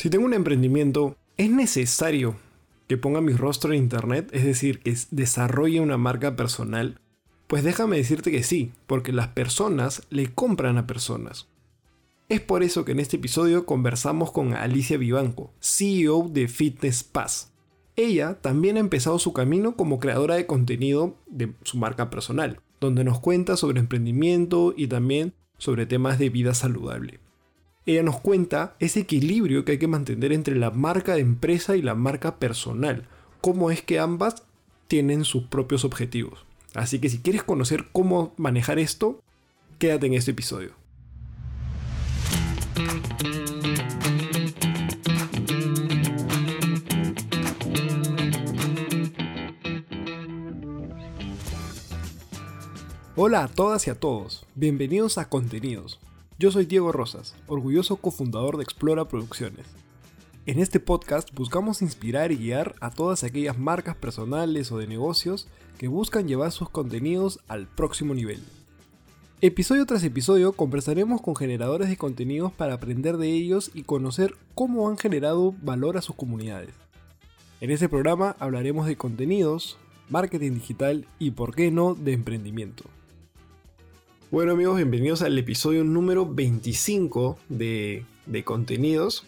Si tengo un emprendimiento, ¿es necesario que ponga mi rostro en internet? Es decir, que desarrolle una marca personal. Pues déjame decirte que sí, porque las personas le compran a personas. Es por eso que en este episodio conversamos con Alicia Vivanco, CEO de Fitness Pass. Ella también ha empezado su camino como creadora de contenido de su marca personal, donde nos cuenta sobre emprendimiento y también sobre temas de vida saludable. Ella nos cuenta ese equilibrio que hay que mantener entre la marca de empresa y la marca personal, cómo es que ambas tienen sus propios objetivos. Así que si quieres conocer cómo manejar esto, quédate en este episodio. Hola a todas y a todos, bienvenidos a Contenidos. Yo soy Diego Rosas, orgulloso cofundador de Explora Producciones. En este podcast buscamos inspirar y guiar a todas aquellas marcas personales o de negocios que buscan llevar sus contenidos al próximo nivel. Episodio tras episodio conversaremos con generadores de contenidos para aprender de ellos y conocer cómo han generado valor a sus comunidades. En este programa hablaremos de contenidos, marketing digital y, por qué no, de emprendimiento. Bueno amigos, bienvenidos al episodio número 25 de, contenidos.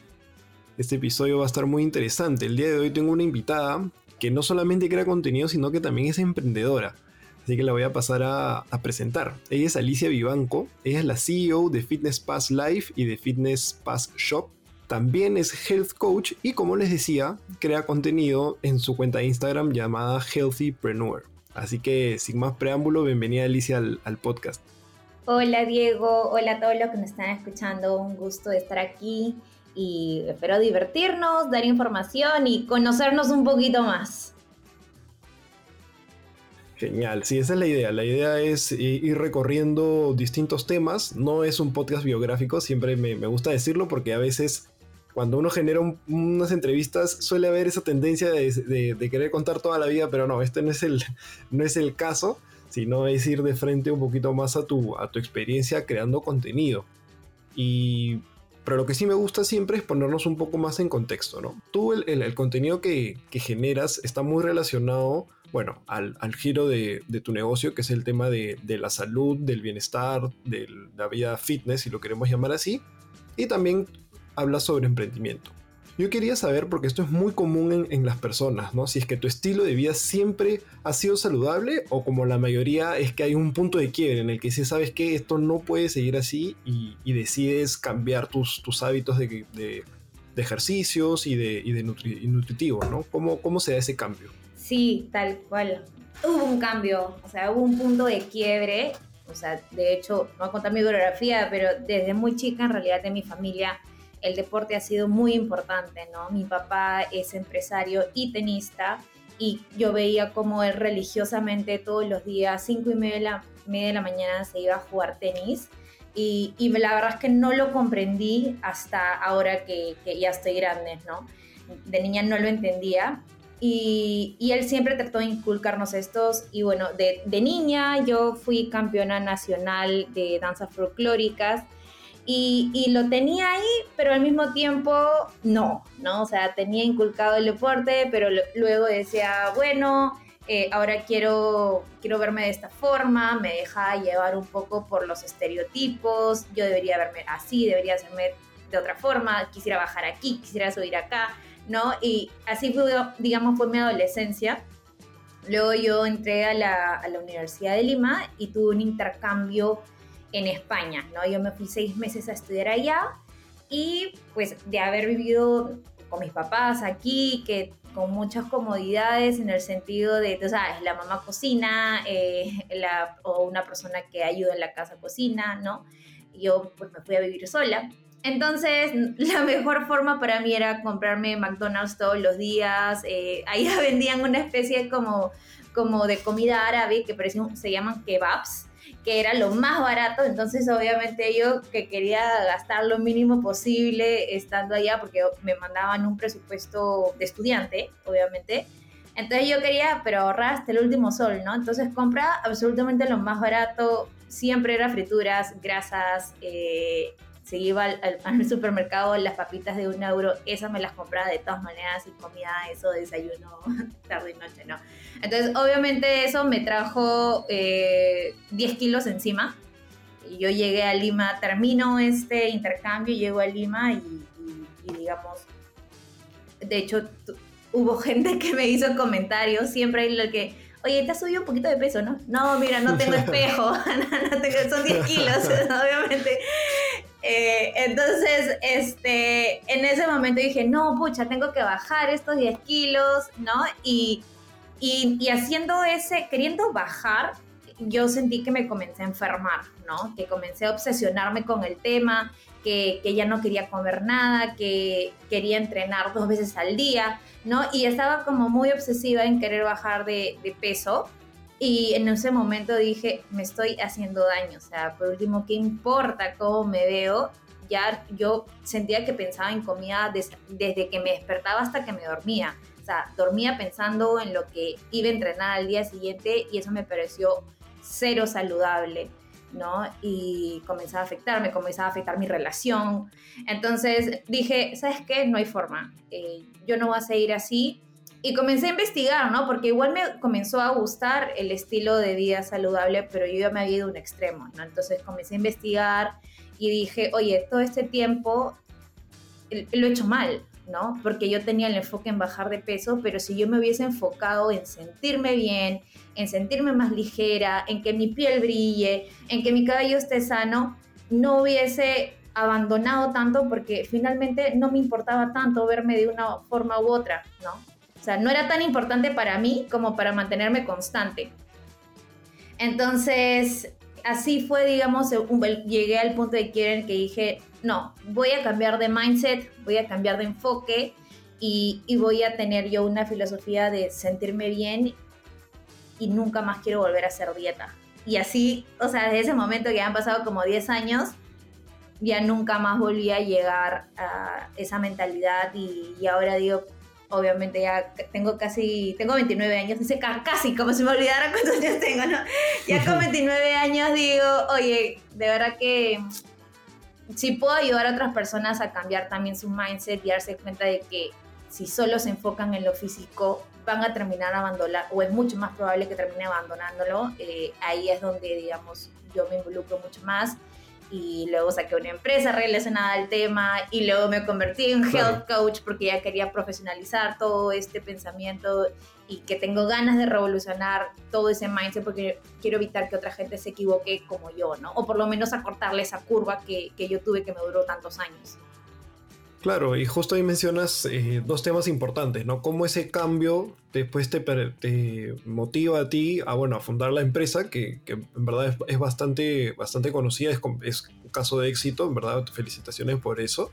Este episodio va a estar muy interesante. El día de hoy tengo una invitada que no solamente crea contenido, sino que también es emprendedora. Así que la voy a pasar a, presentar. Ella es Alicia Vivanco, ella es la CEO de Fitness Pass Life y de Fitness Pass Shop. También es health coach y como les decía, crea contenido en su cuenta de Instagram llamada Healthypreneur. Así que sin más preámbulo, bienvenida Alicia al, al podcast. Hola Diego, hola a todos los que nos están escuchando, un gusto de estar aquí y espero divertirnos, dar información y conocernos un poquito más. Genial, sí, esa es la idea. La idea es ir recorriendo distintos temas. No es un podcast biográfico, siempre me, gusta decirlo porque a veces cuando uno genera unas entrevistas suele haber esa tendencia de, querer contar toda la vida, pero no, este no es el, no es el caso, sino es ir de frente un poquito más a tu, a tu experiencia creando contenido. Y pero lo que sí me gusta siempre es ponernos un poco más en contexto, ¿no? Tú el, contenido que, generas está muy relacionado, bueno, al, giro de, tu negocio, que es el tema de, de la salud, del bienestar, de la vida fitness, si lo queremos llamar así, y también hablas sobre emprendimiento. Yo quería saber, porque esto es muy común en, las personas, ¿no? Si es que tu estilo de vida siempre ha sido saludable o como la mayoría es que hay un punto de quiebre en el que si sabes que esto no puede seguir así y, decides cambiar tus, tus hábitos de, de, ejercicios y de, y de nutritivos, ¿no? ¿Cómo, ¿Cómo se da ese cambio? Sí, tal cual. Hubo un cambio, o sea, hubo un punto de quiebre. O sea, de hecho, no voy a contar mi biografía, pero desde muy chica en realidad de mi familia el deporte ha sido muy importante, ¿no? Mi papá es empresario y tenista y yo veía como él religiosamente todos los días, cinco y media de la, media de la mañana, se iba a jugar tenis. Y, y, la verdad es que no lo comprendí hasta ahora que, ya estoy grande, ¿no? De niña no lo entendía. Y, él siempre trató de inculcarnos estos. Y bueno, de niña yo fui campeona nacional de danzas folclóricas y, lo tenía ahí, pero al mismo tiempo no, ¿no? O sea, tenía inculcado el deporte, pero luego decía, bueno, eh, ahora quiero, quiero verme de esta forma, me deja llevar un poco por los estereotipos, yo debería verme así, debería hacerme de otra forma, quisiera bajar aquí, quisiera subir acá, ¿no? Y así fue, digamos, fue mi adolescencia. Luego yo entré a la, a la Universidad de Lima y tuve un intercambio en España, ¿no? Yo me fui seis meses a estudiar allá y pues de haber vivido con mis papás aquí, que con muchas comodidades en el sentido de, tú sabes, la mamá cocina eh, o una persona que ayuda en la casa cocina, ¿no? Yo pues me fui a vivir sola. Entonces, la mejor forma para mí era comprarme McDonald's todos los días. Eh, ahí vendían una especie como, como de comida árabe que se llaman kebabs que era lo más barato, entonces obviamente yo que quería gastar lo mínimo posible estando allá porque me mandaban un presupuesto de estudiante, obviamente. Entonces yo quería, pero ahorrar hasta el último sol, ¿no? Entonces compra absolutamente lo más barato, siempre era frituras, grasas, eh, si iba al, supermercado las papitas de un euro, esas me las compraba de todas maneras y comía eso, desayuno, tarde y noche, ¿no? Entonces, obviamente eso me trajo 10 eh, kilos encima. Y yo llegué a Lima, termino este intercambio, llego a Lima y, digamos, de hecho, hubo gente que me hizo comentarios, siempre hay lo que, oye, te has subido un poquito de peso, ¿no? No, mira, no tengo espejo, son 10 kilos, obviamente. Eh, entonces, este, en ese momento dije, no, pucha, tengo que bajar estos 10 kilos, ¿no? Y, y, haciendo ese, queriendo bajar, yo sentí que me comencé a enfermar, ¿no? Que comencé a obsesionarme con el tema, que, que, ya no quería comer nada, que quería entrenar dos veces al día, ¿no? Y estaba como muy obsesiva en querer bajar de, peso. Y en ese momento dije, me estoy haciendo daño, o sea, por último, ¿qué importa cómo me veo? Ya yo sentía que pensaba en comida desde que me despertaba hasta que me dormía. O sea, dormía pensando en lo que iba a entrenar al día siguiente y eso me pareció cero saludable, ¿no? Y comenzaba a afectarme, comenzaba a afectar mi relación. Entonces dije, ¿sabes qué? No hay forma. Eh, yo no voy a seguir así y comencé a investigar, ¿no? Porque igual me comenzó a gustar el estilo de vida saludable, pero yo ya me había ido a un extremo, ¿no? Entonces comencé a investigar y dije, oye, todo este tiempo lo he hecho mal, ¿no? Porque yo tenía el enfoque en bajar de peso, pero si yo me hubiese enfocado en sentirme bien, en sentirme más ligera, en que mi piel brille, en que mi cabello esté sano, no hubiese abandonado tanto porque finalmente no me importaba tanto verme de una forma u otra, ¿no? O sea, no era tan importante para mí como para mantenerme constante. Entonces, así fue, digamos, llegué al punto de que dije, no, voy a cambiar de mindset, voy a cambiar de enfoque y, y, voy a tener yo una filosofía de sentirme bien y nunca más quiero volver a hacer dieta. Y así, o sea, desde ese momento que han pasado como 10 años, ya nunca más volví a llegar a esa mentalidad y, y ahora digo, obviamente ya tengo casi, tengo 29 años, dice casi, como si me olvidara cuántos años tengo, ¿no? Ya con 29 años digo, oye, de verdad que si puedo ayudar a otras personas a cambiar también su mindset y darse cuenta de que si solo se enfocan en lo físico, van a terminar abandonando, o es mucho más probable que termine abandonándolo, eh, ahí es donde, digamos, yo me involucro mucho más y luego saqué una empresa relacionada al tema y luego me convertí en health coach porque ya quería profesionalizar todo este pensamiento y que tengo ganas de revolucionar todo ese mindset porque quiero evitar que otra gente se equivoque como yo, ¿no? O por lo menos acortarle esa curva que, que yo tuve que me duró tantos años. Claro, y justo ahí mencionas eh, dos temas importantes, ¿no? Cómo ese cambio después te, te, motiva a ti a, bueno, a fundar la empresa, que, en verdad es, bastante, bastante conocida, es, es, un caso de éxito, en verdad, felicitaciones por eso.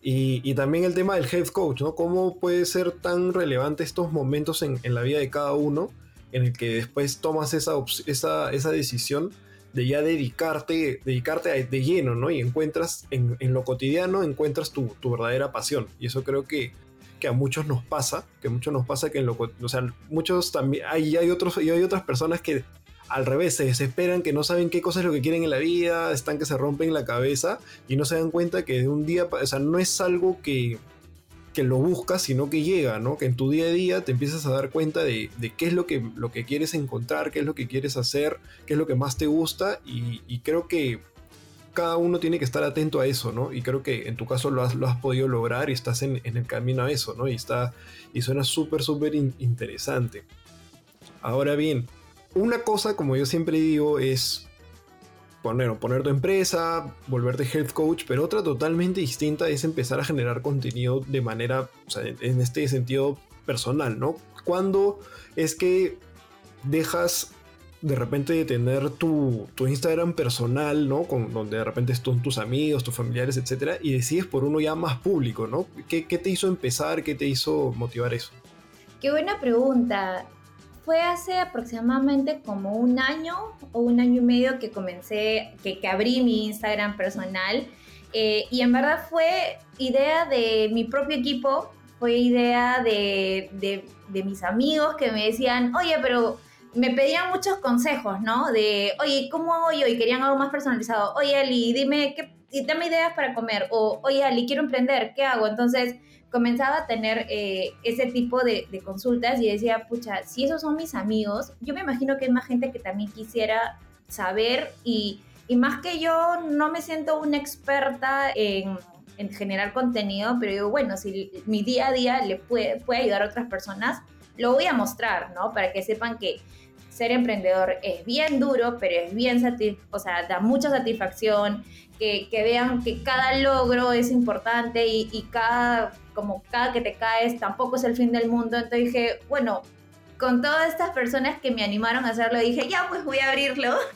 Y, y, también el tema del health coach, ¿no? Cómo puede ser tan relevante estos momentos en, en la vida de cada uno, en el que después tomas esa, esa, esa decisión de ya dedicarte, dedicarte de lleno, ¿no? Y encuentras en, lo cotidiano, encuentras tu, verdadera pasión. Y eso creo que, que, a muchos nos pasa, que a muchos nos pasa que en lo, o sea, muchos también, hay, hay, otros, y hay otras personas que al revés, se desesperan, que no saben qué cosa es lo que quieren en la vida, están que se rompen la cabeza y no se dan cuenta que de un día, o sea, no es algo que, que lo buscas, sino que llega, ¿no? Que en tu día a día te empiezas a dar cuenta de, qué es lo que, lo que quieres encontrar, qué es lo que quieres hacer, qué es lo que más te gusta y, creo que cada uno tiene que estar atento a eso, ¿no? Y creo que en tu caso lo has, lo has podido lograr y estás en, el camino a eso, ¿no? Y, está, y suena súper, súper interesante. Ahora bien, una cosa, como yo siempre digo, es poner, poner tu empresa, volverte health coach, pero otra totalmente distinta es empezar a generar contenido de manera, o sea, en este sentido personal, ¿no? Cuando es que dejas de repente de tener tu, Instagram personal, ¿no? Con, donde de repente están tus amigos, tus familiares, etcétera, y decides por uno ya más público, ¿no? ¿Qué, ¿Qué te hizo empezar? ¿Qué te hizo motivar eso? Qué buena pregunta fue hace aproximadamente como un año o un año y medio que comencé, que, que abrí mi Instagram personal. Eh, y en verdad fue idea de mi propio equipo, fue idea de, de, mis amigos que me decían, oye, pero me pedían muchos consejos, ¿no? De, oye, ¿cómo hago yo? Y querían algo más personalizado. Oye, Ali, dime, ¿qué, y dame ideas para comer, o oye, Ali, quiero emprender, ¿qué hago? Entonces comenzaba a tener eh, ese tipo de, consultas y decía, pucha, si esos son mis amigos, yo me imagino que hay más gente que también quisiera saber y, y más que yo no me siento una experta en, en, generar contenido, pero digo, bueno, si mi día a día le puede, puede ayudar a otras personas, lo voy a mostrar, ¿no? Para que sepan que ser emprendedor es bien duro, pero es bien, o sea, da mucha satisfacción, que, que, vean que cada logro es importante y, y, cada, como cada que te caes tampoco es el fin del mundo. Entonces dije, bueno, con todas estas personas que me animaron a hacerlo, dije, ya pues voy a abrirlo.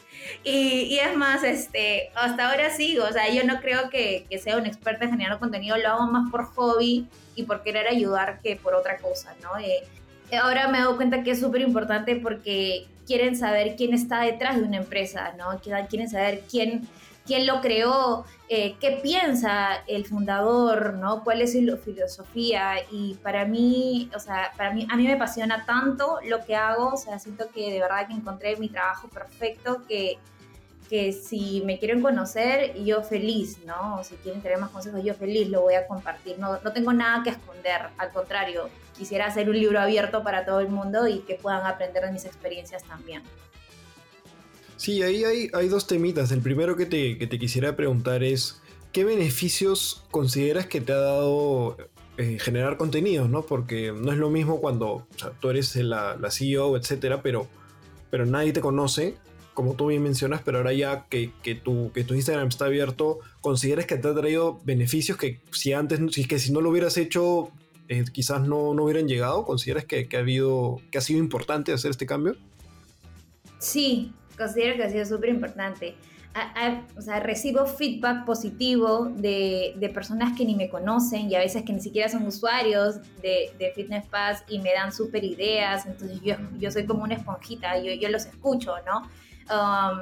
Y, y es más, este, hasta ahora sigo, o sea, yo no creo que, que sea un experta en generar contenido, lo hago más por hobby y por querer ayudar que por otra cosa, ¿no? Eh, ahora me doy cuenta que es súper importante porque quieren saber quién está detrás de una empresa, ¿no? Quieren saber quién, quién lo creó, eh, qué piensa el fundador, ¿no? Cuál es su filosofía. Y para mí, o sea, para mí, a mí me apasiona tanto lo que hago, o sea, siento que de verdad que encontré mi trabajo perfecto, que, que si me quieren conocer, yo feliz, ¿no? O si quieren tener más consejos, yo feliz lo voy a compartir. No, no tengo nada que esconder, al contrario, quisiera hacer un libro abierto para todo el mundo y que puedan aprender de mis experiencias también. Sí, ahí hay, hay dos temitas. El primero que te, que te, quisiera preguntar es, ¿qué beneficios consideras que te ha dado eh, generar contenidos? ¿no? Porque no es lo mismo cuando tú eres la, la, CEO, etcétera, pero, pero nadie te conoce, como tú bien mencionas, pero ahora ya que, que, tu, que tu Instagram está abierto, ¿consideras que te ha traído beneficios que si antes, si, que si no lo hubieras hecho, eh, quizás no, no, hubieran llegado? ¿Consideras que, que, ha habido, que ha sido importante hacer este cambio? Sí, considero que ha sido súper importante. O sea, recibo feedback positivo de, de, personas que ni me conocen y a veces que ni siquiera son usuarios de, de Fitness Pass y me dan súper ideas. Entonces yo, yo soy como una esponjita, yo, yo los escucho, ¿no? Um,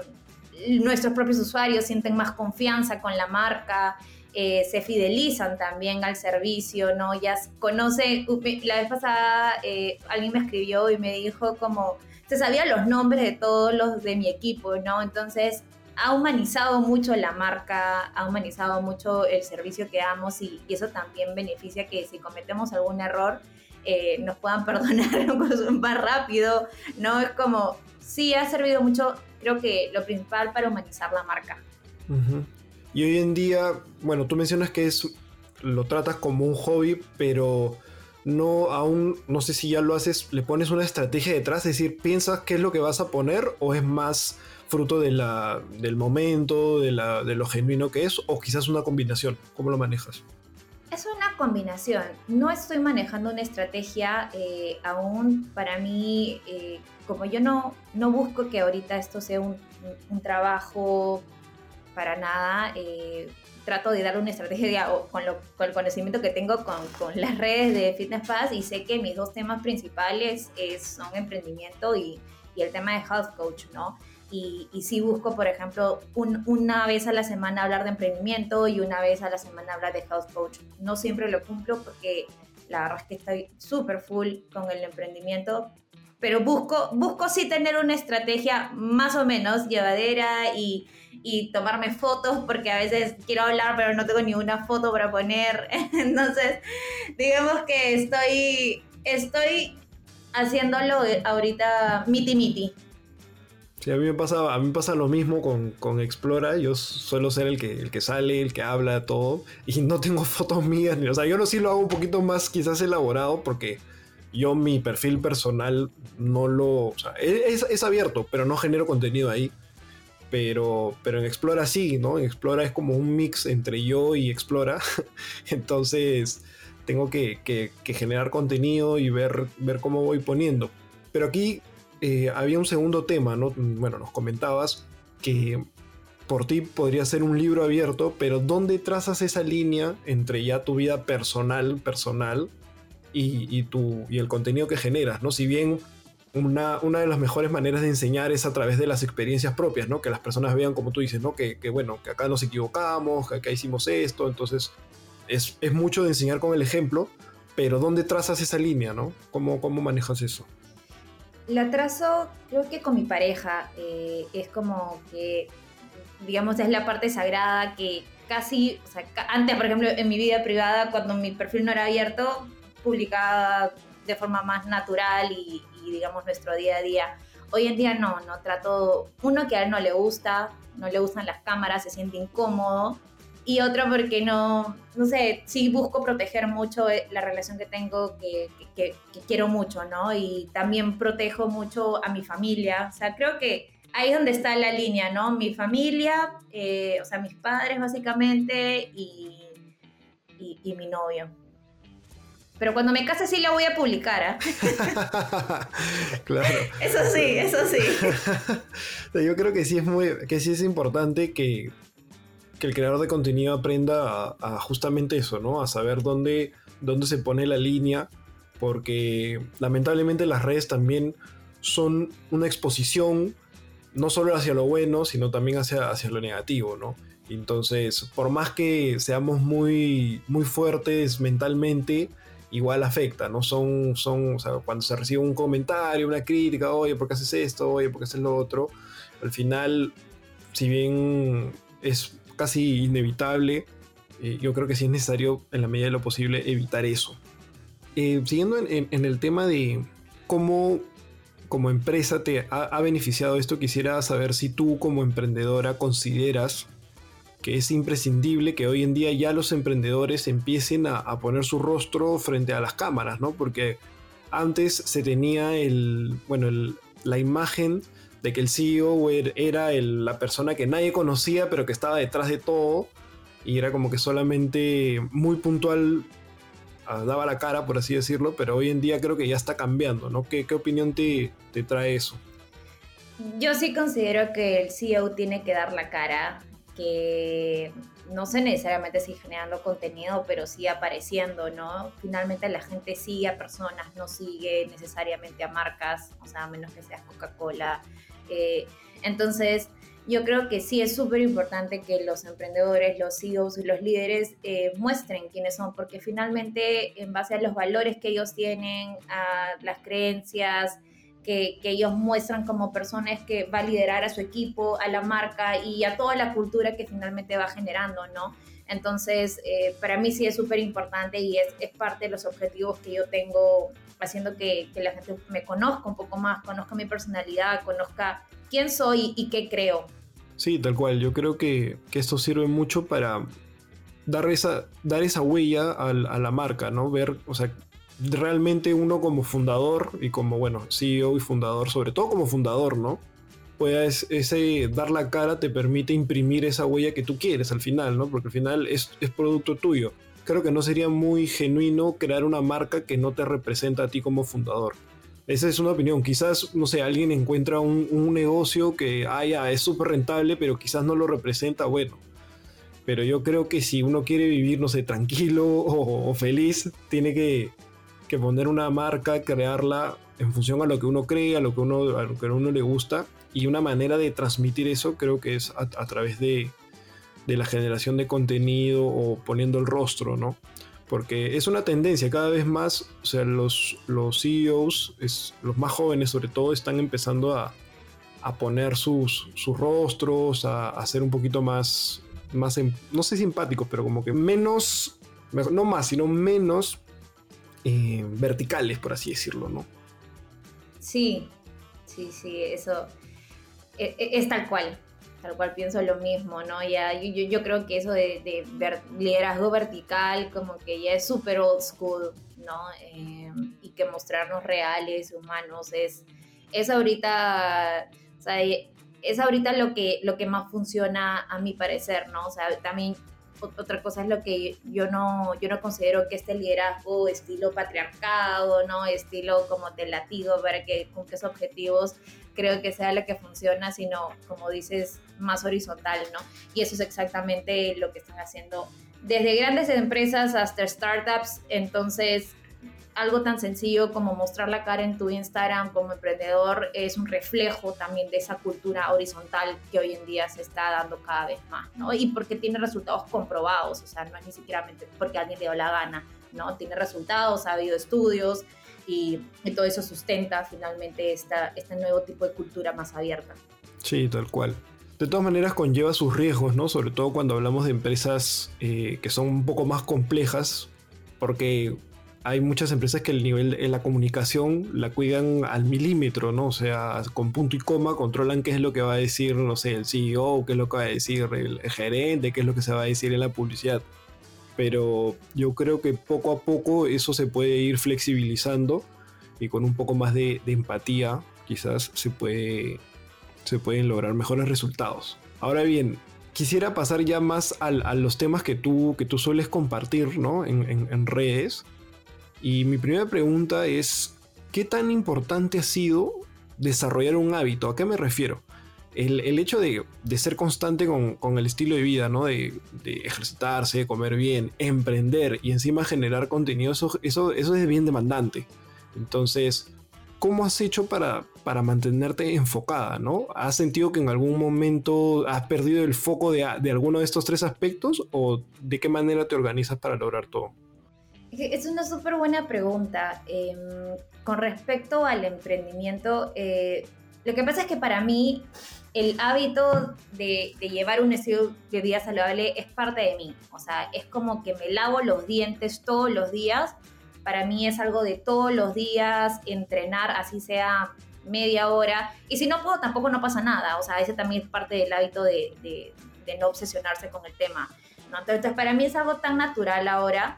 nuestros propios usuarios sienten más confianza con la marca. Eh, se fidelizan también al servicio, ¿no? Ya conoce, la vez pasada eh, alguien me escribió y me dijo como, se sabía los nombres de todos los de mi equipo, ¿no? Entonces ha humanizado mucho la marca, ha humanizado mucho el servicio que damos y, eso también beneficia que si cometemos algún error eh, nos puedan perdonar más rápido, ¿no? Es como, sí, ha servido mucho, creo que lo principal para humanizar la marca. Y hoy en día, bueno, tú mencionas que es, lo tratas como un hobby, pero no aún, no sé si ya lo haces, le pones una estrategia detrás, es decir, ¿piensas qué es lo que vas a poner o es más fruto de la, del momento, de, la, de lo genuino que es, o quizás una combinación? ¿Cómo lo manejas? Es una combinación. No estoy manejando una estrategia eh, aún. Para mí, eh, como yo no, no busco que ahorita esto sea un, un trabajo para nada, eh, trato de darle una estrategia con, lo, con, el conocimiento que tengo con, con, las redes de Fitness Pass y sé que mis dos temas principales es, son emprendimiento y, y, el tema de health coach, ¿no? Y, y sí busco, por ejemplo, un, una vez a la semana hablar de emprendimiento y una vez a la semana hablar de health coach. No siempre lo cumplo porque la verdad es que estoy súper full con el emprendimiento, pero busco, busco sí tener una estrategia más o menos llevadera y, y, tomarme fotos porque a veces quiero hablar pero no tengo ni una foto para poner. Entonces, digamos que estoy, estoy haciéndolo ahorita miti miti. Sí, a mí me pasa, a mí pasa lo mismo con, con, Explora. Yo suelo ser el que, el que sale, el que habla, todo. Y no tengo fotos mías. Ni, o sea, yo lo sí lo hago un poquito más quizás elaborado porque yo mi perfil personal no lo... O sea, es, es, abierto, pero no genero contenido ahí. Pero, pero en Explora sí, ¿no? En Explora es como un mix entre yo y Explora. Entonces tengo que, que, generar contenido y ver, ver cómo voy poniendo. Pero aquí eh, había un segundo tema, ¿no? Bueno, nos comentabas que por ti podría ser un libro abierto, pero ¿dónde trazas esa línea entre ya tu vida personal, personal, y, y, tu, y el contenido que generas, ¿no? Si bien una, una, de las mejores maneras de enseñar es a través de las experiencias propias, ¿no? Que las personas vean, como tú dices, ¿no? Que, que bueno, que acá nos equivocamos, que acá hicimos esto, entonces es, es, mucho de enseñar con el ejemplo, pero ¿dónde trazas esa línea, ¿no? ¿Cómo, cómo manejas eso? La trazo, creo que con mi pareja, eh, es como que, digamos, es la parte sagrada que casi, o sea, antes, por ejemplo, en mi vida privada, cuando mi perfil no era abierto, publicaba de forma más natural y, digamos nuestro día a día. Hoy en día no, no trato, uno que a él no le gusta, no le gustan las cámaras, se siente incómodo, y otro porque no, no sé, sí busco proteger mucho eh, la relación que tengo, que, que, quiero mucho, ¿no? Y también protejo mucho a mi familia, o sea, creo que ahí es donde está la línea, ¿no? Mi familia, eh, o sea, mis padres básicamente y, y mi novio. Pero cuando me case sí la voy a publicar, ¿ah? claro. Eso sí, eso sí. Yo creo que sí es muy, que sí es importante que, el creador de contenido aprenda a, justamente eso, ¿no? A saber dónde, dónde se pone la línea, porque lamentablemente las redes también son una exposición no solo hacia lo bueno, sino también hacia, hacia lo negativo, ¿no? Entonces, por más que seamos muy, muy fuertes mentalmente, igual afecta, ¿no? Son, son, o sea, cuando se recibe un comentario, una crítica, oye, ¿por qué haces esto? Oye, ¿por qué haces lo otro? Al final, si bien es casi inevitable, eh, yo creo que sí es necesario, en la medida de lo posible, evitar eso. Eh, siguiendo en, el tema de cómo como empresa te ha, ha beneficiado esto, quisiera saber si tú como emprendedora consideras que es imprescindible que hoy en día ya los emprendedores empiecen a, poner su rostro frente a las cámaras, ¿no? Porque antes se tenía el, bueno, la imagen de que el CEO er, era la persona que nadie conocía, pero que estaba detrás de todo, y era como que solamente muy puntual ah, daba la cara, por así decirlo, pero hoy en día creo que ya está cambiando, ¿no? ¿Qué, qué opinión te, te trae eso? Yo sí considero que el CEO tiene que dar la cara que no sé necesariamente si generando contenido, pero sí apareciendo, ¿no? Finalmente la gente sigue a personas, no sigue necesariamente a marcas, o sea, a menos que seas Coca-Cola. Eh, entonces, yo creo que sí es súper importante que los emprendedores, los CEOs y los líderes eh, muestren quiénes son, porque finalmente en base a los valores que ellos tienen, a las creencias, que, ellos muestran como personas que va a liderar a su equipo, a la marca y a toda la cultura que finalmente va generando, ¿no? Entonces, eh, para mí sí es súper importante y es, es, parte de los objetivos que yo tengo haciendo que, que, la gente me conozca un poco más, conozca mi personalidad, conozca quién soy y qué creo. Sí, tal cual. Yo creo que, que esto sirve mucho para dar esa, dar esa huella a, a la marca, ¿no? Ver, o sea, realmente uno como fundador y como, bueno, CEO y fundador, sobre todo como fundador, ¿no? Pues ese dar la cara te permite imprimir esa huella que tú quieres al final, ¿no? Porque al final es, es producto tuyo. Creo que no sería muy genuino crear una marca que no te representa a ti como fundador. Esa es una opinión. Quizás, no sé, alguien encuentra un, un negocio que haya es súper rentable, pero quizás no lo representa. Bueno, pero yo creo que si uno quiere vivir, no sé, tranquilo o feliz, tiene que, que poner una marca, crearla en función a lo que uno cree, a lo que uno, a que a uno le gusta. Y una manera de transmitir eso creo que es a, través de, de, la generación de contenido o poniendo el rostro, ¿no? Porque es una tendencia cada vez más, o sea, los, los CEOs, los más jóvenes sobre todo, están empezando a, a poner sus, sus rostros, a, a, ser un poquito más, más, em, no sé simpáticos, pero como que menos, no más, sino menos eh, verticales, por así decirlo, ¿no? Sí, sí, sí, eso e, e, es, tal cual, tal cual pienso lo mismo, ¿no? Ya, yo, yo creo que eso de, liderazgo vertical como que ya es súper old school, ¿no? Eh, y que mostrarnos reales, humanos, es, es ahorita, o sea, es ahorita lo que, lo que más funciona a mi parecer, ¿no? O sea, también otra cosa es lo que yo no, yo no considero que este liderazgo estilo patriarcado, ¿no? Estilo como te latigo para que cumples objetivos, creo que sea lo que funciona, sino como dices, más horizontal, ¿no? Y eso es exactamente lo que están haciendo desde grandes empresas hasta startups, entonces algo tan sencillo como mostrar la cara en tu Instagram como emprendedor es un reflejo también de esa cultura horizontal que hoy en día se está dando cada vez más, ¿no? Y porque tiene resultados comprobados, o sea, no es ni siquiera porque alguien le dio la gana, ¿no? Tiene resultados, ha habido estudios y, todo eso sustenta finalmente esta, este nuevo tipo de cultura más abierta. Sí, tal cual. De todas maneras conlleva sus riesgos, ¿no? Sobre todo cuando hablamos de empresas eh, que son un poco más complejas, porque hay muchas empresas que el nivel de la comunicación la cuidan al milímetro, ¿no? O sea, con punto y coma controlan qué es lo que va a decir, no sé, el CEO, qué es lo que va a decir el gerente, qué es lo que se va a decir en la publicidad. Pero yo creo que poco a poco eso se puede ir flexibilizando y con un poco más de, empatía quizás se, puede, se pueden lograr mejores resultados. Ahora bien, quisiera pasar ya más a los temas que tú, que tú sueles compartir ¿no? en redes. Y mi primera pregunta es, ¿qué tan importante ha sido desarrollar un hábito? ¿A qué me refiero? El, hecho de, ser constante con, el estilo de vida, ¿no? De, ejercitarse, comer bien, emprender y encima generar contenido, eso, eso, es bien demandante. Entonces, ¿cómo has hecho para, para mantenerte enfocada, ¿no? ¿Has sentido que en algún momento has perdido el foco de, de alguno de estos tres aspectos o de qué manera te organizas para lograr todo? Es una súper buena pregunta. Em, con respecto al emprendimiento, eh, lo que pasa es que para mí el hábito de, llevar un estilo de vida saludable es parte de mí. O sea, es como que me lavo los dientes todos los días. Para mí es algo de todos los días, entrenar, así sea media hora. Y si no puedo, tampoco no pasa nada. O sea, ese también es parte del hábito de, no obsesionarse con el tema. Entonces, para mí es algo tan natural ahora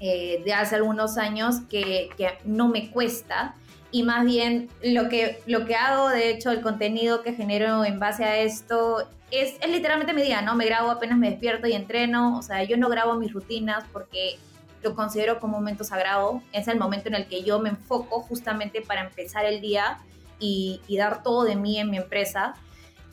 eh, de hace algunos años que, no me cuesta y más bien lo que, lo que hago, de hecho, el contenido que genero en base a esto es, es literalmente mi día, ¿no? Me grabo apenas me despierto y entreno, o sea, yo no grabo mis rutinas porque lo considero como un momento sagrado, es el momento en el que yo me enfoco justamente para empezar el día y, dar todo de mí en mi empresa.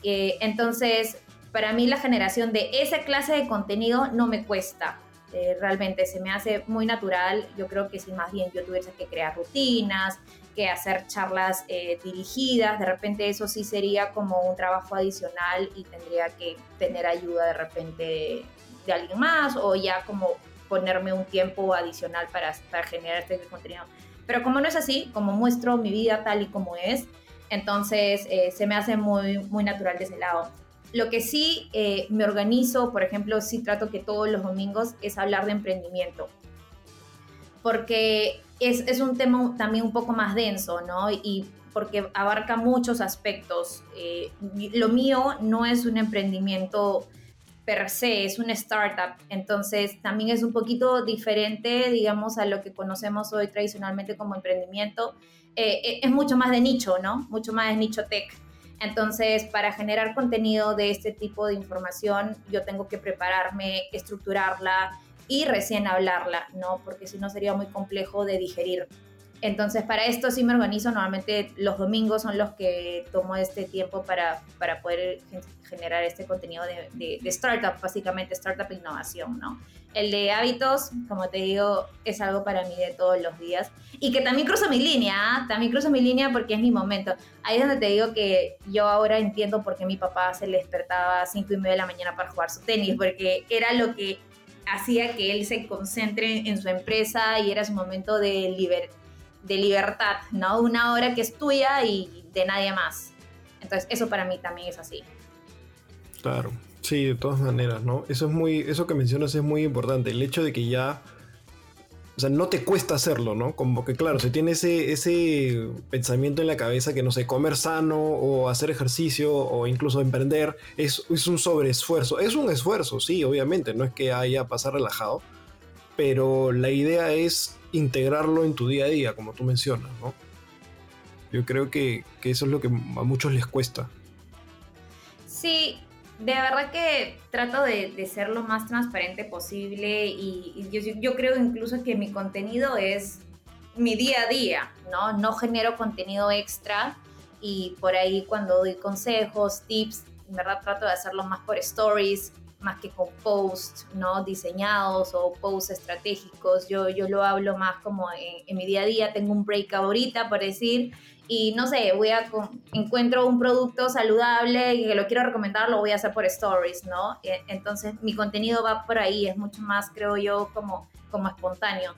Eh, entonces, para mí la generación de esa clase de contenido no me cuesta. Eh, realmente se me hace muy natural. Yo creo que si más bien yo tuviese que crear rutinas, que hacer charlas eh, dirigidas, de repente eso sí sería como un trabajo adicional y tendría que tener ayuda de repente de alguien más o ya como ponerme un tiempo adicional para, para generar este contenido. Pero como no es así, como muestro mi vida tal y como es, entonces eh, se me hace muy, muy natural de ese lado. Lo que sí eh, me organizo, por ejemplo, sí trato que todos los domingos es hablar de emprendimiento, porque es, es un tema también un poco más denso, ¿no? Y porque abarca muchos aspectos. Eh, lo mío no es un emprendimiento per se, es una startup, entonces también es un poquito diferente, digamos, a lo que conocemos hoy tradicionalmente como emprendimiento. Eh, es mucho más de nicho, ¿no? Mucho más de nicho tech. Entonces, para generar contenido de este tipo de información, yo tengo que prepararme, estructurarla y recién hablarla, ¿no? Porque si no sería muy complejo de digerir. Entonces, para esto sí me organizo. Normalmente los domingos son los que tomo este tiempo para, para poder generar este contenido de, de, startup, básicamente startup innovación, ¿no? El de hábitos, como te digo, es algo para mí de todos los días. Y que también cruzo mi línea, ¿ah? también cruzo mi línea porque es mi momento. Ahí es donde te digo que yo ahora entiendo por qué mi papá se le despertaba a 5 y media de la mañana para jugar su tenis, porque era lo que hacía que él se concentre en su empresa y era su momento de libertad de libertad, ¿no? Una hora que es tuya y de nadie más. Entonces, eso para mí también es así. Claro, sí, de todas maneras, ¿no? Eso es muy, eso que mencionas es muy importante. El hecho de que ya, o sea, no te cuesta hacerlo, ¿no? Como que, claro, se tiene ese, ese pensamiento en la cabeza que, no sé, comer sano o hacer ejercicio o incluso emprender es, es un sobreesfuerzo. Es un esfuerzo, sí, obviamente, no es que haya pasar relajado, pero la idea es integrarlo en tu día a día, como tú mencionas, ¿no? Yo creo que, eso es lo que a muchos les cuesta. Sí, de verdad que trato de, ser lo más transparente posible y, yo, yo, creo incluso que mi contenido es mi día a día, ¿no? No genero contenido extra y por ahí cuando doy consejos, tips, en verdad trato de hacerlo más por stories, más que con posts ¿no? diseñados o posts estratégicos. Yo, yo lo hablo más como en, mi día a día. Tengo un break ahorita, por decir, y no sé, voy a encuentro un producto saludable y que lo quiero recomendar, lo voy a hacer por stories, ¿no? E, entonces mi contenido va por ahí, es mucho más, creo yo, como, como espontáneo.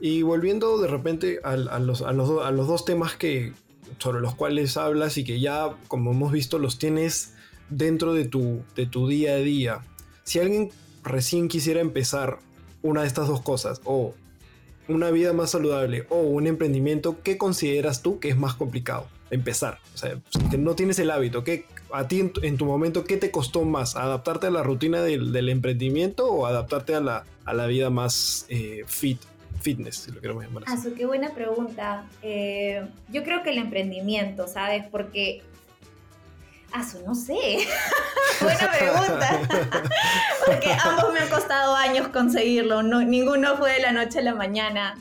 Y volviendo de repente a, los, a, los, a los dos temas que, sobre los cuales hablas y que ya, como hemos visto, los tienes dentro de tu, de tu día a día, si alguien recién quisiera empezar una de estas dos cosas, o una vida más saludable o un emprendimiento, ¿qué consideras tú que es más complicado? Empezar. O sea, que no tienes el hábito. ¿qué, a ti en tu, momento, ¿qué te costó más? ¿Adaptarte a la rutina del, emprendimiento o adaptarte a la, a la vida más eh, fit? Fitness, si lo queremos llamar así. qué buena pregunta. Eh, yo creo que el emprendimiento, ¿sabes? Porque Asu, no sé. Buena pregunta. Porque ambos me han costado años conseguirlo. No, ninguno fue de la noche a la mañana.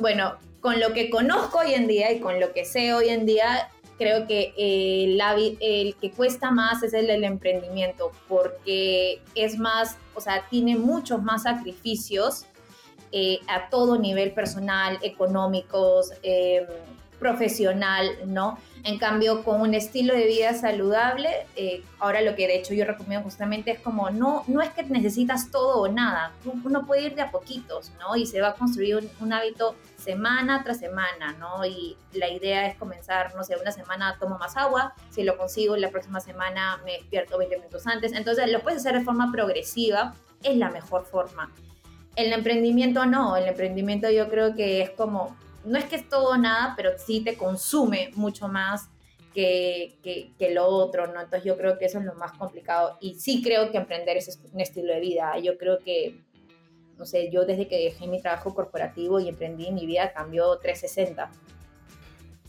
Bueno, con lo que conozco hoy en día y con lo que sé hoy en día, creo que el, el que cuesta más es el del emprendimiento, porque es más, o sea, tiene muchos más sacrificios eh, a todo nivel personal, económicos, eh, profesional, ¿no? En cambio, con un estilo de vida saludable, eh, ahora lo que de hecho yo recomiendo justamente es como, no, no es que necesitas todo o nada, uno puede ir de a poquitos, ¿no? Y se va a construir un, hábito semana tras semana, ¿no? Y la idea es comenzar, no sé, una semana tomo más agua, si lo consigo la próxima semana me despierto 20 minutos antes, entonces lo puedes hacer de forma progresiva, es la mejor forma. El emprendimiento no, el emprendimiento yo creo que es como no es que es todo nada, pero sí te consume mucho más que, que, lo otro, ¿no? Entonces yo creo que eso es lo más complicado y sí creo que emprender es un estilo de vida. Yo creo que, no sé, yo desde que dejé mi trabajo corporativo y emprendí, mi vida cambió 360.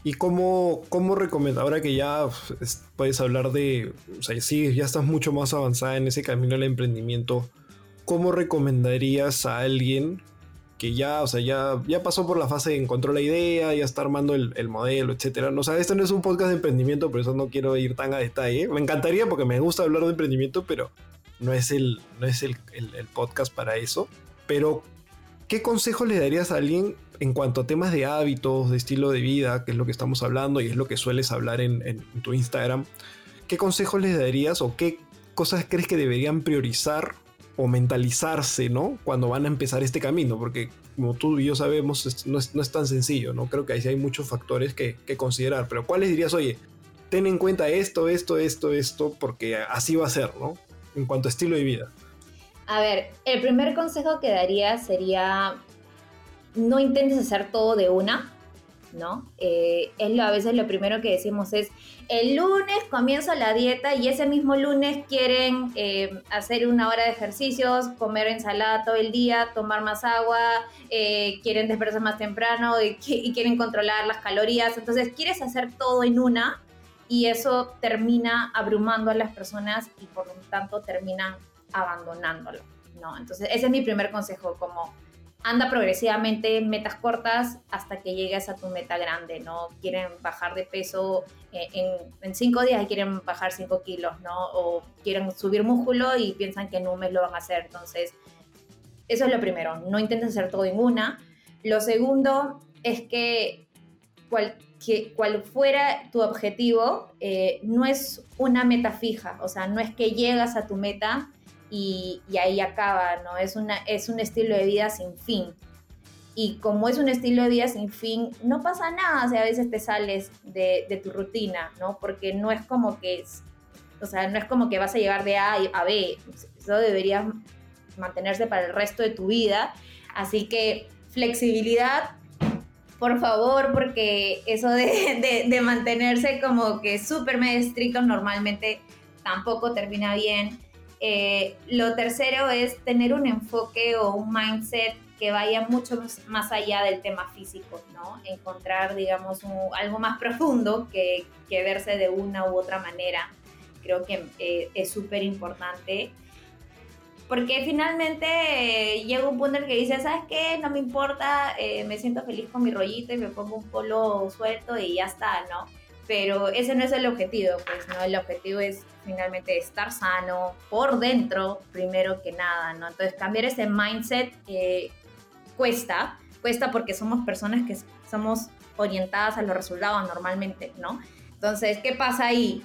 ¿Y cómo, cómo recomiendas, ahora que ya puedes hablar de, o sea, sí, ya estás mucho más avanzada en ese camino del emprendimiento, ¿cómo recomendarías a alguien que ya, o sea, ya, ya pasó por la fase, encontró la idea, ya está armando el, modelo, etcétera. No, o sea, esto no es un podcast de emprendimiento, por eso no quiero ir tan a detalle. Me encantaría porque me gusta hablar de emprendimiento, pero no es el, no es el, podcast para eso. Pero, ¿qué consejo le darías a alguien en cuanto a temas de hábitos, de estilo de vida, que es lo que estamos hablando y es lo que sueles hablar en, en tu Instagram? ¿Qué consejos les darías o qué cosas crees que deberían priorizar o mentalizarse, ¿no? Cuando van a empezar este camino, porque como tú y yo sabemos, no es, tan sencillo, ¿no? Creo que ahí sí hay muchos factores que, considerar, pero ¿cuáles dirías, oye, ten en cuenta esto, esto, esto, esto, porque así va a ser, ¿no? En cuanto a estilo de vida. A ver, el primer consejo que daría sería, no intentes hacer todo de una, ¿no? Eh, es lo, a veces lo primero que decimos es, el lunes comienzo la dieta y ese mismo lunes quieren eh, hacer una hora de ejercicios, comer ensalada todo el día, tomar más agua, eh, quieren despertarse más temprano y, quieren controlar las calorías. Entonces, quieres hacer todo en una y eso termina abrumando a las personas y por lo tanto terminan abandonándolo, ¿no? Entonces, ese es mi primer consejo, como anda progresivamente metas cortas hasta que llegues a tu meta grande, ¿no? Quieren bajar de peso eh, en, cinco días y quieren bajar cinco kilos, ¿no? O quieren subir músculo y piensan que en un mes lo van a hacer. Entonces, eso es lo primero, no intentes hacer todo en una. Lo segundo es que cual, que, cual fuera tu objetivo, eh, no es una meta fija, o sea, no es que llegas a tu meta y, ahí acaba, ¿no? Es, una, es un estilo de vida sin fin. Y como es un estilo de vida sin fin, no pasa nada si a veces te sales de, tu rutina, ¿no? Porque no es como que, o sea, no es como que vas a llegar de A a B, eso debería mantenerse para el resto de tu vida. Así que flexibilidad, por favor, porque eso de, de mantenerse como que súper medio estricto normalmente tampoco termina bien. Eh, lo tercero es tener un enfoque o un mindset que vaya mucho más allá del tema físico, ¿no? Encontrar, digamos, algo más profundo que, que, verse de una u otra manera. Creo que eh, es súper importante. Porque finalmente eh, llega un punto en el que dices, ¿sabes qué? No me importa, me siento feliz con mi rollito y me pongo un polo suelto y ya está, ¿no? Pero ese no es el objetivo, pues, ¿no? El objetivo es finalmente estar sano por dentro, primero que nada, ¿no? Entonces cambiar ese mindset eh, cuesta, cuesta porque somos personas que somos orientadas a los resultados normalmente, ¿no? Entonces, ¿qué pasa ahí?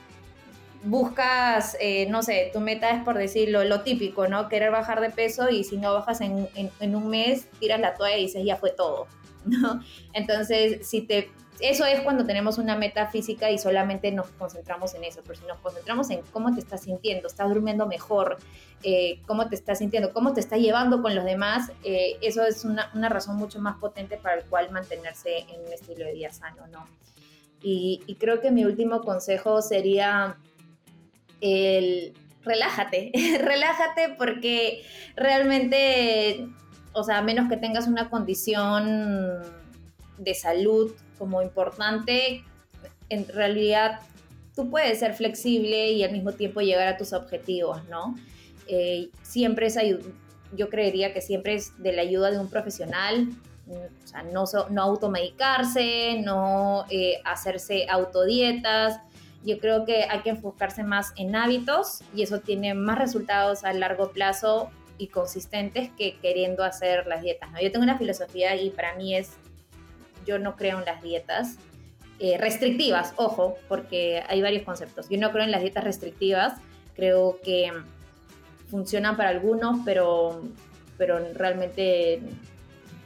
Buscas, eh, no sé, tu meta es por decirlo, lo típico, ¿no? Querer bajar de peso y si no bajas en, en, un mes, tiras la toalla y dices, ya fue todo, ¿no? Entonces, si te eso es cuando tenemos una meta física y solamente nos concentramos en eso, pero si nos concentramos en cómo te estás sintiendo, estás durmiendo mejor, eh, cómo te estás sintiendo, cómo te está llevando con los demás, eh, eso es una, razón mucho más potente para el cual mantenerse en un estilo de vida sano, ¿no? Y, y creo que mi último consejo sería el relájate, relájate porque realmente, o sea, a menos que tengas una condición de salud como importante, en realidad tú puedes ser flexible y al mismo tiempo llegar a tus objetivos, ¿no? Eh, siempre es yo creería que siempre es de la ayuda de un profesional, o sea, no, no automedicarse, no eh, hacerse autodietas. Yo creo que hay que enfocarse más en hábitos y eso tiene más resultados a largo plazo y consistentes que queriendo hacer las dietas. ¿no? Yo tengo una filosofía y para mí es yo no creo en las dietas eh, restrictivas, ojo, porque hay varios conceptos. Yo no creo en las dietas restrictivas, creo que funcionan para algunos, pero, pero realmente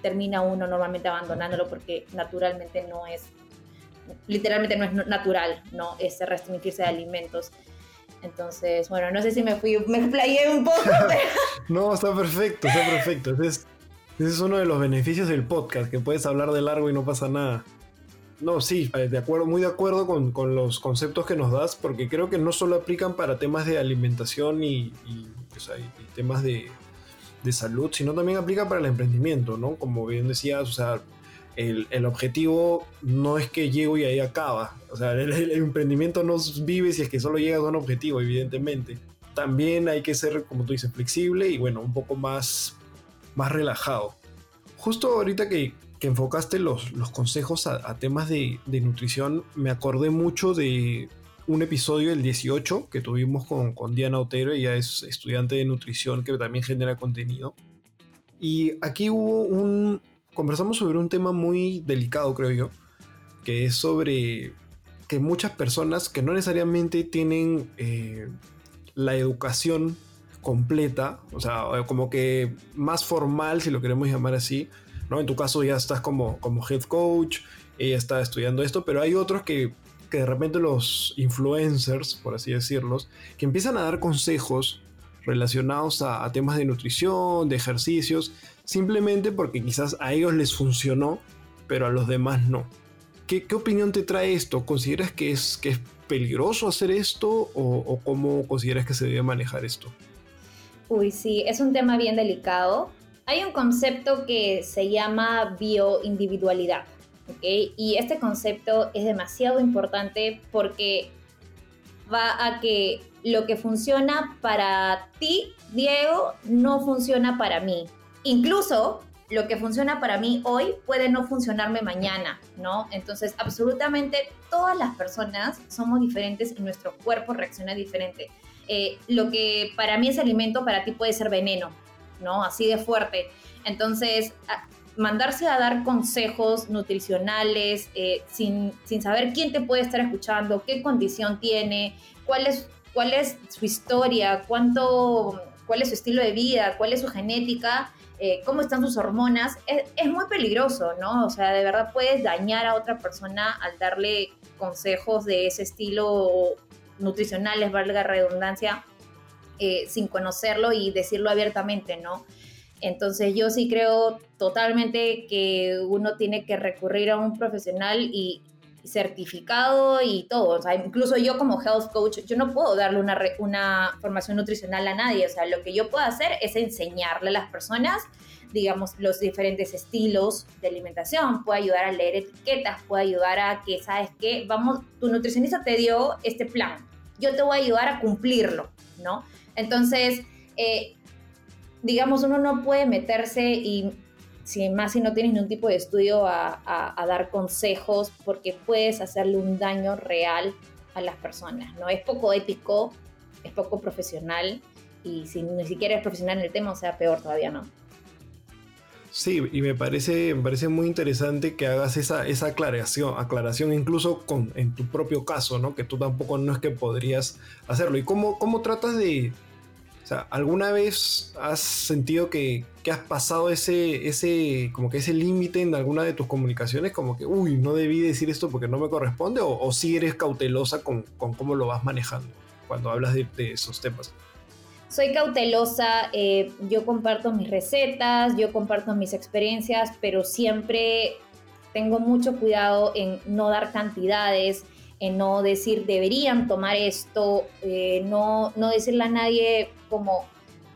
termina uno normalmente abandonándolo porque naturalmente no es, literalmente no es natural, ¿no? Es restringirse de alimentos. Entonces, bueno, no sé si me fui, me explayé un poco. no, está perfecto, está perfecto. Es, ese es uno de los beneficios del podcast, que puedes hablar de largo y no pasa nada. No, sí, eh, de acuerdo, muy de acuerdo con, los conceptos que nos das, porque creo que no solo aplican para temas de alimentación y, temas de, salud, sino también aplica para el emprendimiento, ¿no? Como bien decías, o sea, el, objetivo no es que llego y ahí acaba. O sea, el, el, emprendimiento no vive si es que solo llegas a un objetivo, evidentemente. También hay que ser, como tú dices, flexible y bueno, un poco más más relajado. Justo ahorita que, enfocaste los, consejos a, temas de, nutrición, me acordé mucho de un episodio, el 18, que tuvimos con, con Diana Otero, ella es estudiante de nutrición que también genera contenido. Y aquí hubo un... Conversamos sobre un tema muy delicado, creo yo, que es sobre que muchas personas que no necesariamente tienen eh, la educación completa, o sea, como que más formal, si lo queremos llamar así, ¿no? En tu caso ya estás como, como head coach, ella está estudiando esto, pero hay otros que, que de repente los influencers, por así decirlos, que empiezan a dar consejos relacionados a, temas de nutrición, de ejercicios, simplemente porque quizás a ellos les funcionó, pero a los demás no. ¿Qué, opinión te trae esto? ¿Consideras que es, que es peligroso hacer esto o cómo consideras que se debe manejar esto? Uy, sí, es un tema bien delicado. Hay un concepto que se llama bioindividualidad, ¿ok? Y este concepto es demasiado importante porque va a que lo que funciona para ti, Diego, no funciona para mí. Incluso lo que funciona para mí hoy puede no funcionarme mañana, ¿no? Entonces, absolutamente todas las personas somos diferentes y nuestro cuerpo reacciona diferente. Eh, lo que para mí es alimento, para ti puede ser veneno, ¿no? Así de fuerte. Entonces, mandarse a dar consejos nutricionales eh, sin, sin, saber quién te puede estar escuchando, qué condición tiene, cuál es, su historia, cuánto, cuál es su estilo de vida, cuál es su genética, eh, cómo están sus hormonas, es, es, muy peligroso, ¿no? O sea, de verdad puedes dañar a otra persona al darle consejos de ese estilo nutricionales, valga redundancia, eh, sin conocerlo y decirlo abiertamente, ¿no? Entonces yo sí creo totalmente que uno tiene que recurrir a un profesional y certificado y todo. O sea, incluso yo como health coach, yo no puedo darle una, formación nutricional a nadie. O sea, lo que yo puedo hacer es enseñarle a las personas, digamos, los diferentes estilos de alimentación. Puedo ayudar a leer etiquetas, puedo ayudar a que, ¿sabes qué? Vamos, tu nutricionista te dio este plan yo te voy a ayudar a cumplirlo, ¿no? Entonces, eh, digamos, uno no puede meterse y, si más si no tienes ningún tipo de estudio, a, dar consejos porque puedes hacerle un daño real a las personas, ¿no? Es poco ético, es poco profesional y si ni siquiera es profesional en el tema, o sea, peor todavía, ¿no? Sí, y me parece, me parece muy interesante que hagas esa, esa aclaración, aclaración incluso con, en tu propio caso, ¿no? Que tú tampoco no es que podrías hacerlo. ¿Y cómo, cómo tratas de sea, ¿alguna vez has sentido que, has pasado ese, ese, como que ese límite en alguna de tus comunicaciones? Como que, uy, no debí decir esto porque no me corresponde, o, o si eres cautelosa con, cómo lo vas manejando cuando hablas de, esos temas. Soy cautelosa, eh, yo comparto mis recetas, yo comparto mis experiencias, pero siempre tengo mucho cuidado en no dar cantidades, en no decir deberían tomar esto, eh, no, no decirle a nadie como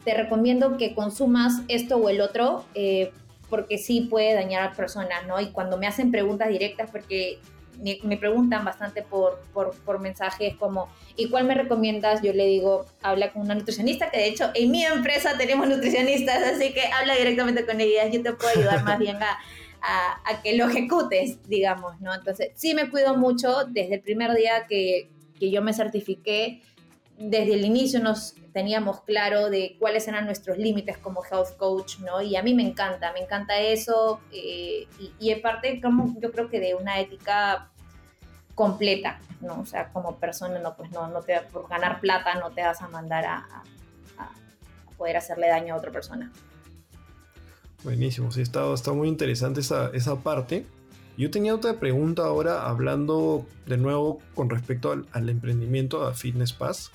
te recomiendo que consumas esto o el otro, eh, porque sí puede dañar a personas, ¿no? Y cuando me hacen preguntas directas, porque me, preguntan bastante por, por, mensajes como, ¿y cuál me recomiendas? Yo le digo, habla con una nutricionista, que de hecho en mi empresa tenemos nutricionistas, así que habla directamente con ellas, yo te puedo ayudar más bien a, a, que lo ejecutes, digamos, ¿no? Entonces, sí me cuido mucho desde el primer día que, que yo me certifiqué, desde el inicio nos teníamos claro de cuáles eran nuestros límites como health coach, ¿no? Y a mí me encanta, me encanta eso eh, y, y es parte, como, yo creo que de una ética completa, ¿no? O sea, como persona, no, pues no, no te, por ganar plata no te vas a mandar a, a, poder hacerle daño a otra persona. Buenísimo, sí, está, está muy interesante esa, esa parte. Yo tenía otra pregunta ahora, hablando de nuevo con respecto al, al emprendimiento, a Fitness Pass.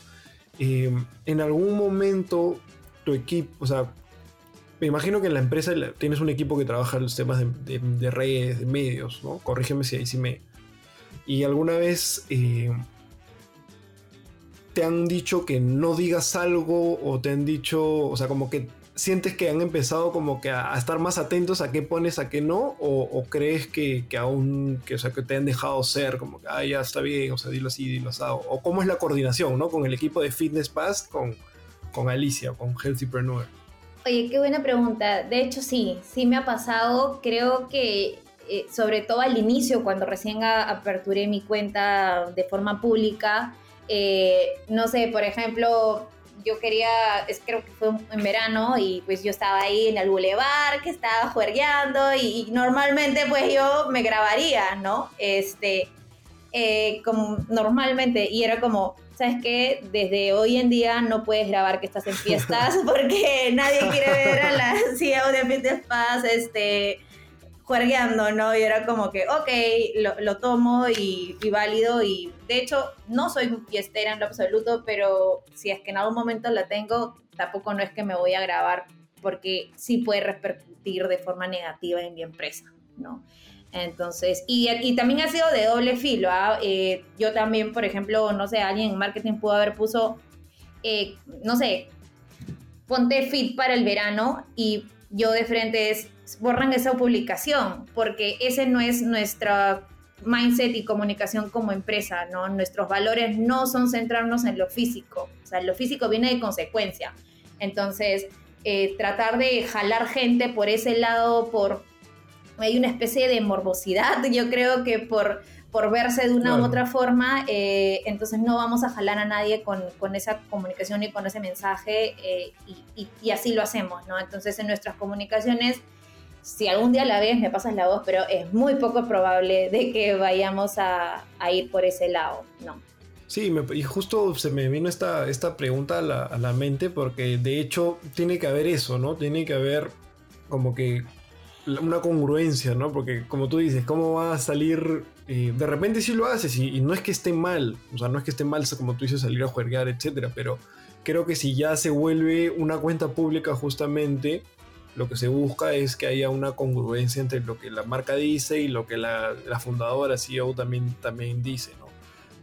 Eh, en algún momento tu equipo, o sea, me imagino que en la empresa tienes un equipo que trabaja los temas de, redes, de medios, ¿no? Corrígeme si ahí sí me... Y alguna vez eh, te han dicho que no digas algo o te han dicho, o sea, como que sientes que han empezado como que a, estar más atentos a qué pones, a qué no, o, crees que, aún, que, o sea, que te han dejado ser, como que, ah, ya está bien, o sea, dilo así, dilo así, o, cómo es la coordinación, ¿no? Con el equipo de Fitness Pass, con, con Alicia, con Healthypreneur. Oye, qué buena pregunta. De hecho, sí, sí me ha pasado. Creo que, eh, sobre todo al inicio, cuando recién aperturé mi cuenta de forma pública, eh, no sé, por ejemplo, yo quería, es, creo que fue en verano y pues yo estaba ahí en el bulevar, que estaba juergueando y, normalmente pues yo me grabaría, ¿no? Este, eh, como normalmente y era como, ¿sabes qué? Desde hoy en día no puedes grabar que estás en fiestas porque nadie quiere ver a la CEO de Fitness Pass, este juergueando, ¿no? Y era como que, ok, lo, tomo y, válido. Y de hecho, no soy fiestera en lo absoluto, pero si es que en algún momento la tengo, tampoco no es que me voy a grabar, porque sí puede repercutir de forma negativa en mi empresa, ¿no? Entonces, y, y también ha sido de doble filo. ¿ah? Eh, yo también, por ejemplo, no sé, alguien en marketing pudo haber puso, eh, no sé, ponte fit para el verano y yo de frente es, borran esa publicación, porque ese no es nuestra mindset y comunicación como empresa, ¿no? Nuestros valores no son centrarnos en lo físico, o sea, lo físico viene de consecuencia. Entonces, eh, tratar de jalar gente por ese lado, por... Hay una especie de morbosidad, yo creo que por por verse de una u otra forma, eh, entonces no vamos a jalar a nadie con, con esa comunicación y con ese mensaje eh, y, y, así lo hacemos, ¿no? Entonces en nuestras comunicaciones, si algún día la ves, me pasas la voz, pero es muy poco probable de que vayamos a, ir por ese lado, ¿no? Sí, y justo se me vino esta, pregunta a la, mente porque de hecho tiene que haber eso, ¿no? Tiene que haber como que una congruencia, ¿no? Porque como tú dices, ¿cómo va a salir? Eh, de repente sí lo haces y, no es que esté mal, o sea, no es que esté mal como tú dices salir a jugar, etcétera, pero creo que si ya se vuelve una cuenta pública justamente, lo que se busca es que haya una congruencia entre lo que la marca dice y lo que la, fundadora CEO también, también dice, ¿no?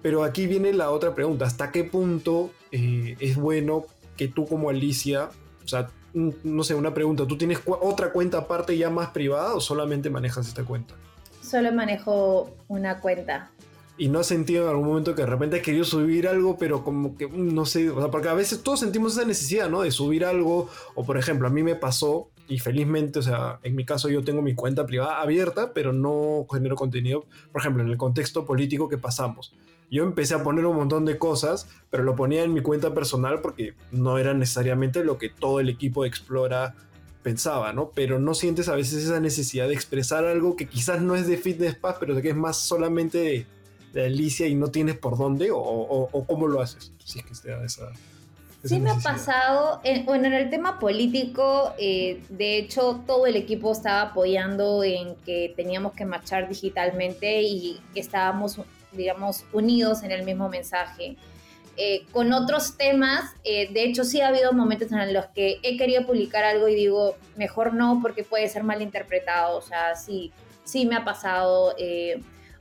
Pero aquí viene la otra pregunta, ¿hasta qué punto eh, es bueno que tú como Alicia, o sea, no sé, una pregunta, ¿tú tienes otra cuenta aparte ya más privada o solamente manejas esta cuenta? Solo manejo una cuenta. ¿Y no has sentido en algún momento que de repente has querido subir algo, pero como que, mm, no sé, o sea, porque a veces todos sentimos esa necesidad, ¿no? De subir algo, o por ejemplo, a mí me pasó, y felizmente, o sea, en mi caso yo tengo mi cuenta privada abierta, pero no genero contenido, por ejemplo, en el contexto político que pasamos yo empecé a poner un montón de cosas, pero lo ponía en mi cuenta personal porque no era necesariamente lo que todo el equipo de Explora pensaba, ¿no? Pero no sientes a veces esa necesidad de expresar algo que quizás no es de Fitness Pass, pero que es más solamente de, Alicia y no tienes por dónde, o, cómo lo haces, si es que te da esa... Sí me ha pasado, bueno, en el tema político, eh, de hecho, todo el equipo estaba apoyando en que teníamos que marchar digitalmente y que estábamos, digamos, unidos en el mismo mensaje. Eh, con otros temas, eh, de hecho sí ha habido momentos en los que he querido publicar algo y digo, mejor no porque puede ser mal interpretado, o sea, sí, sí me ha pasado,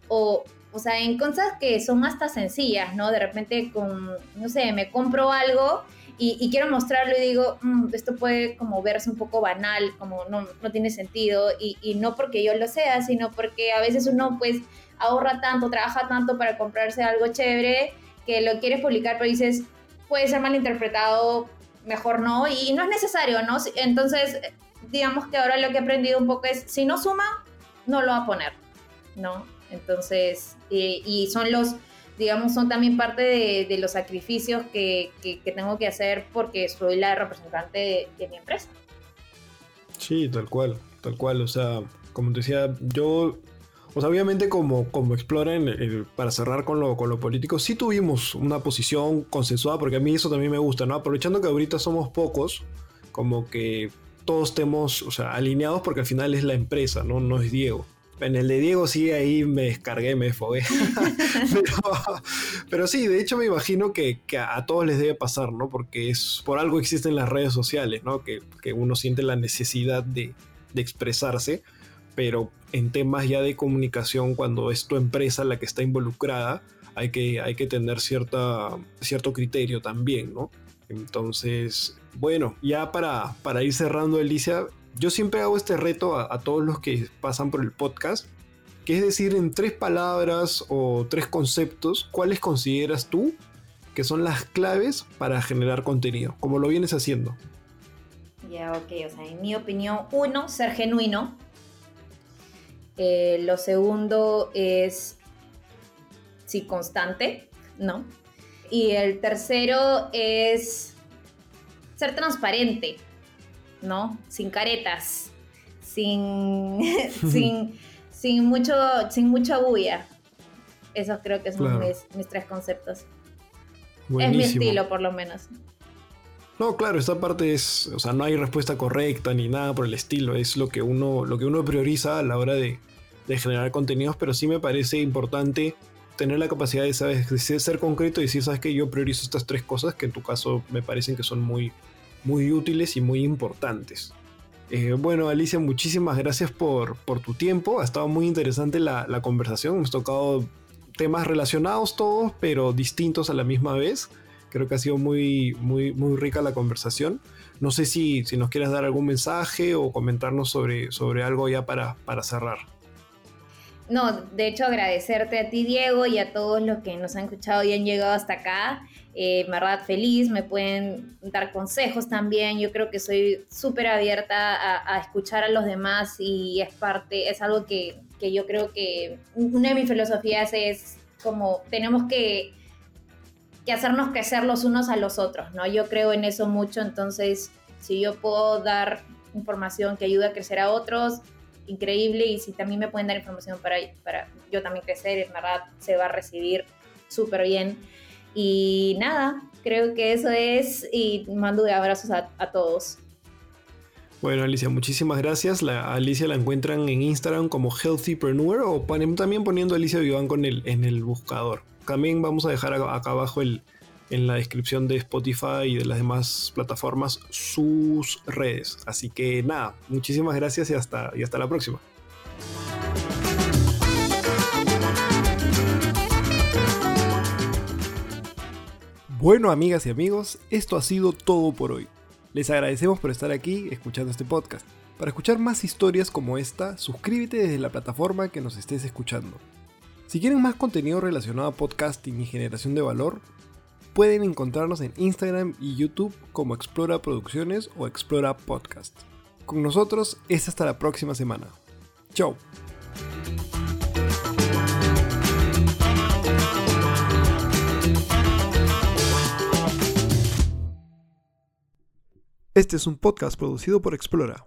o o sea, en cosas que son hasta sencillas, ¿no? De repente con, no sé, me compro algo y, quiero mostrarlo y digo, mm, esto puede como verse un poco banal, como no, no tiene sentido, y, y, no porque yo lo sea, sino porque a veces uno pues ahorra tanto, trabaja tanto para comprarse algo chévere, que lo quieres publicar, pero dices, puede ser mal interpretado, mejor no, y no es necesario, ¿no? Entonces, digamos que ahora lo que he aprendido un poco es, si no suma, no lo va a poner, ¿no? Entonces, eh, y son los, digamos, son también parte de, los sacrificios que, tengo que hacer porque soy la representante de, mi empresa. Sí, tal cual, tal cual. O sea, como te decía, yo o sea, obviamente como, como Explorer, para cerrar con lo, con lo político, sí tuvimos una posición consensuada, porque a mí eso también me gusta, ¿no? Aprovechando que ahorita somos pocos, como que todos estemos, o sea, alineados, porque al final es la empresa, ¿no? No es Diego. En el de Diego sí, ahí me descargué, me fogué. pero, sí, de hecho me imagino que, a todos les debe pasar, ¿no? Porque es por algo existen las redes sociales, ¿no? Que, uno siente la necesidad de, expresarse, pero en temas ya de comunicación, cuando es tu empresa la que está involucrada, hay que, hay que tener cierta, cierto criterio también, ¿no? Entonces, bueno, ya para, para ir cerrando, Alicia, yo siempre hago este reto a, todos los que pasan por el podcast, que es decir, en tres palabras o tres conceptos, ¿cuáles consideras tú que son las claves para generar contenido? Como lo vienes haciendo. Ya, ok, o sea, en mi opinión, uno, ser genuino. Eh, lo segundo es, sí, constante, ¿no? Y el tercero es ser transparente. ¿No? Sin caretas, sin, sin, sin, mucho, sin mucha bulla. Esos creo que son mis, tres conceptos. Es mi estilo, por lo menos. No, claro, esta parte es, o sea, no hay respuesta correcta ni nada por el estilo, es lo que uno, lo que uno prioriza a la hora de, de generar contenidos, pero sí me parece importante tener la capacidad de, ¿sabes? de ser concreto y decir, sabes que yo priorizo estas tres cosas que en tu caso me parecen que son muy, muy útiles y muy importantes. Eh, bueno, Alicia, muchísimas gracias por, por, tu tiempo. Ha estado muy interesante la, la, conversación. Hemos tocado temas relacionados todos, pero distintos a la misma vez. Creo que ha sido muy, muy, muy rica la conversación. No sé si, si nos quieres dar algún mensaje o comentarnos sobre, sobre algo ya para, para cerrar. No, de hecho agradecerte a ti Diego y a todos los que nos han escuchado y han llegado hasta acá. Eh, verdad feliz, me pueden dar consejos también. Yo creo que soy súper abierta a, escuchar a los demás y es parte, es algo que, que yo creo que una de mis filosofías es como tenemos que, que hacernos crecer los unos a los otros, ¿no? Yo creo en eso mucho, entonces si yo puedo dar información que ayude a crecer a otros, increíble y si también me pueden dar información para, para yo también crecer, en verdad se va a recibir súper bien. Y nada, creo que eso es y mando de abrazos a, todos. Bueno, Alicia, muchísimas gracias. Alicia la encuentran en Instagram como Healthypreneur o también poniendo Alicia Viván con el, en el buscador. También vamos a dejar acá abajo el, en la descripción de Spotify y de las demás plataformas sus redes. Así que nada, muchísimas gracias y hasta, y hasta la próxima. Bueno, amigas y amigos, esto ha sido todo por hoy. Les agradecemos por estar aquí escuchando este podcast. Para escuchar más historias como esta, suscríbete desde la plataforma que nos estés escuchando. Si quieren más contenido relacionado a podcasting y generación de valor, Pueden encontrarnos en Instagram y YouTube como Explora Producciones o Explora Podcast. Con nosotros es hasta la próxima semana. Chao. Este es un podcast producido por Explora.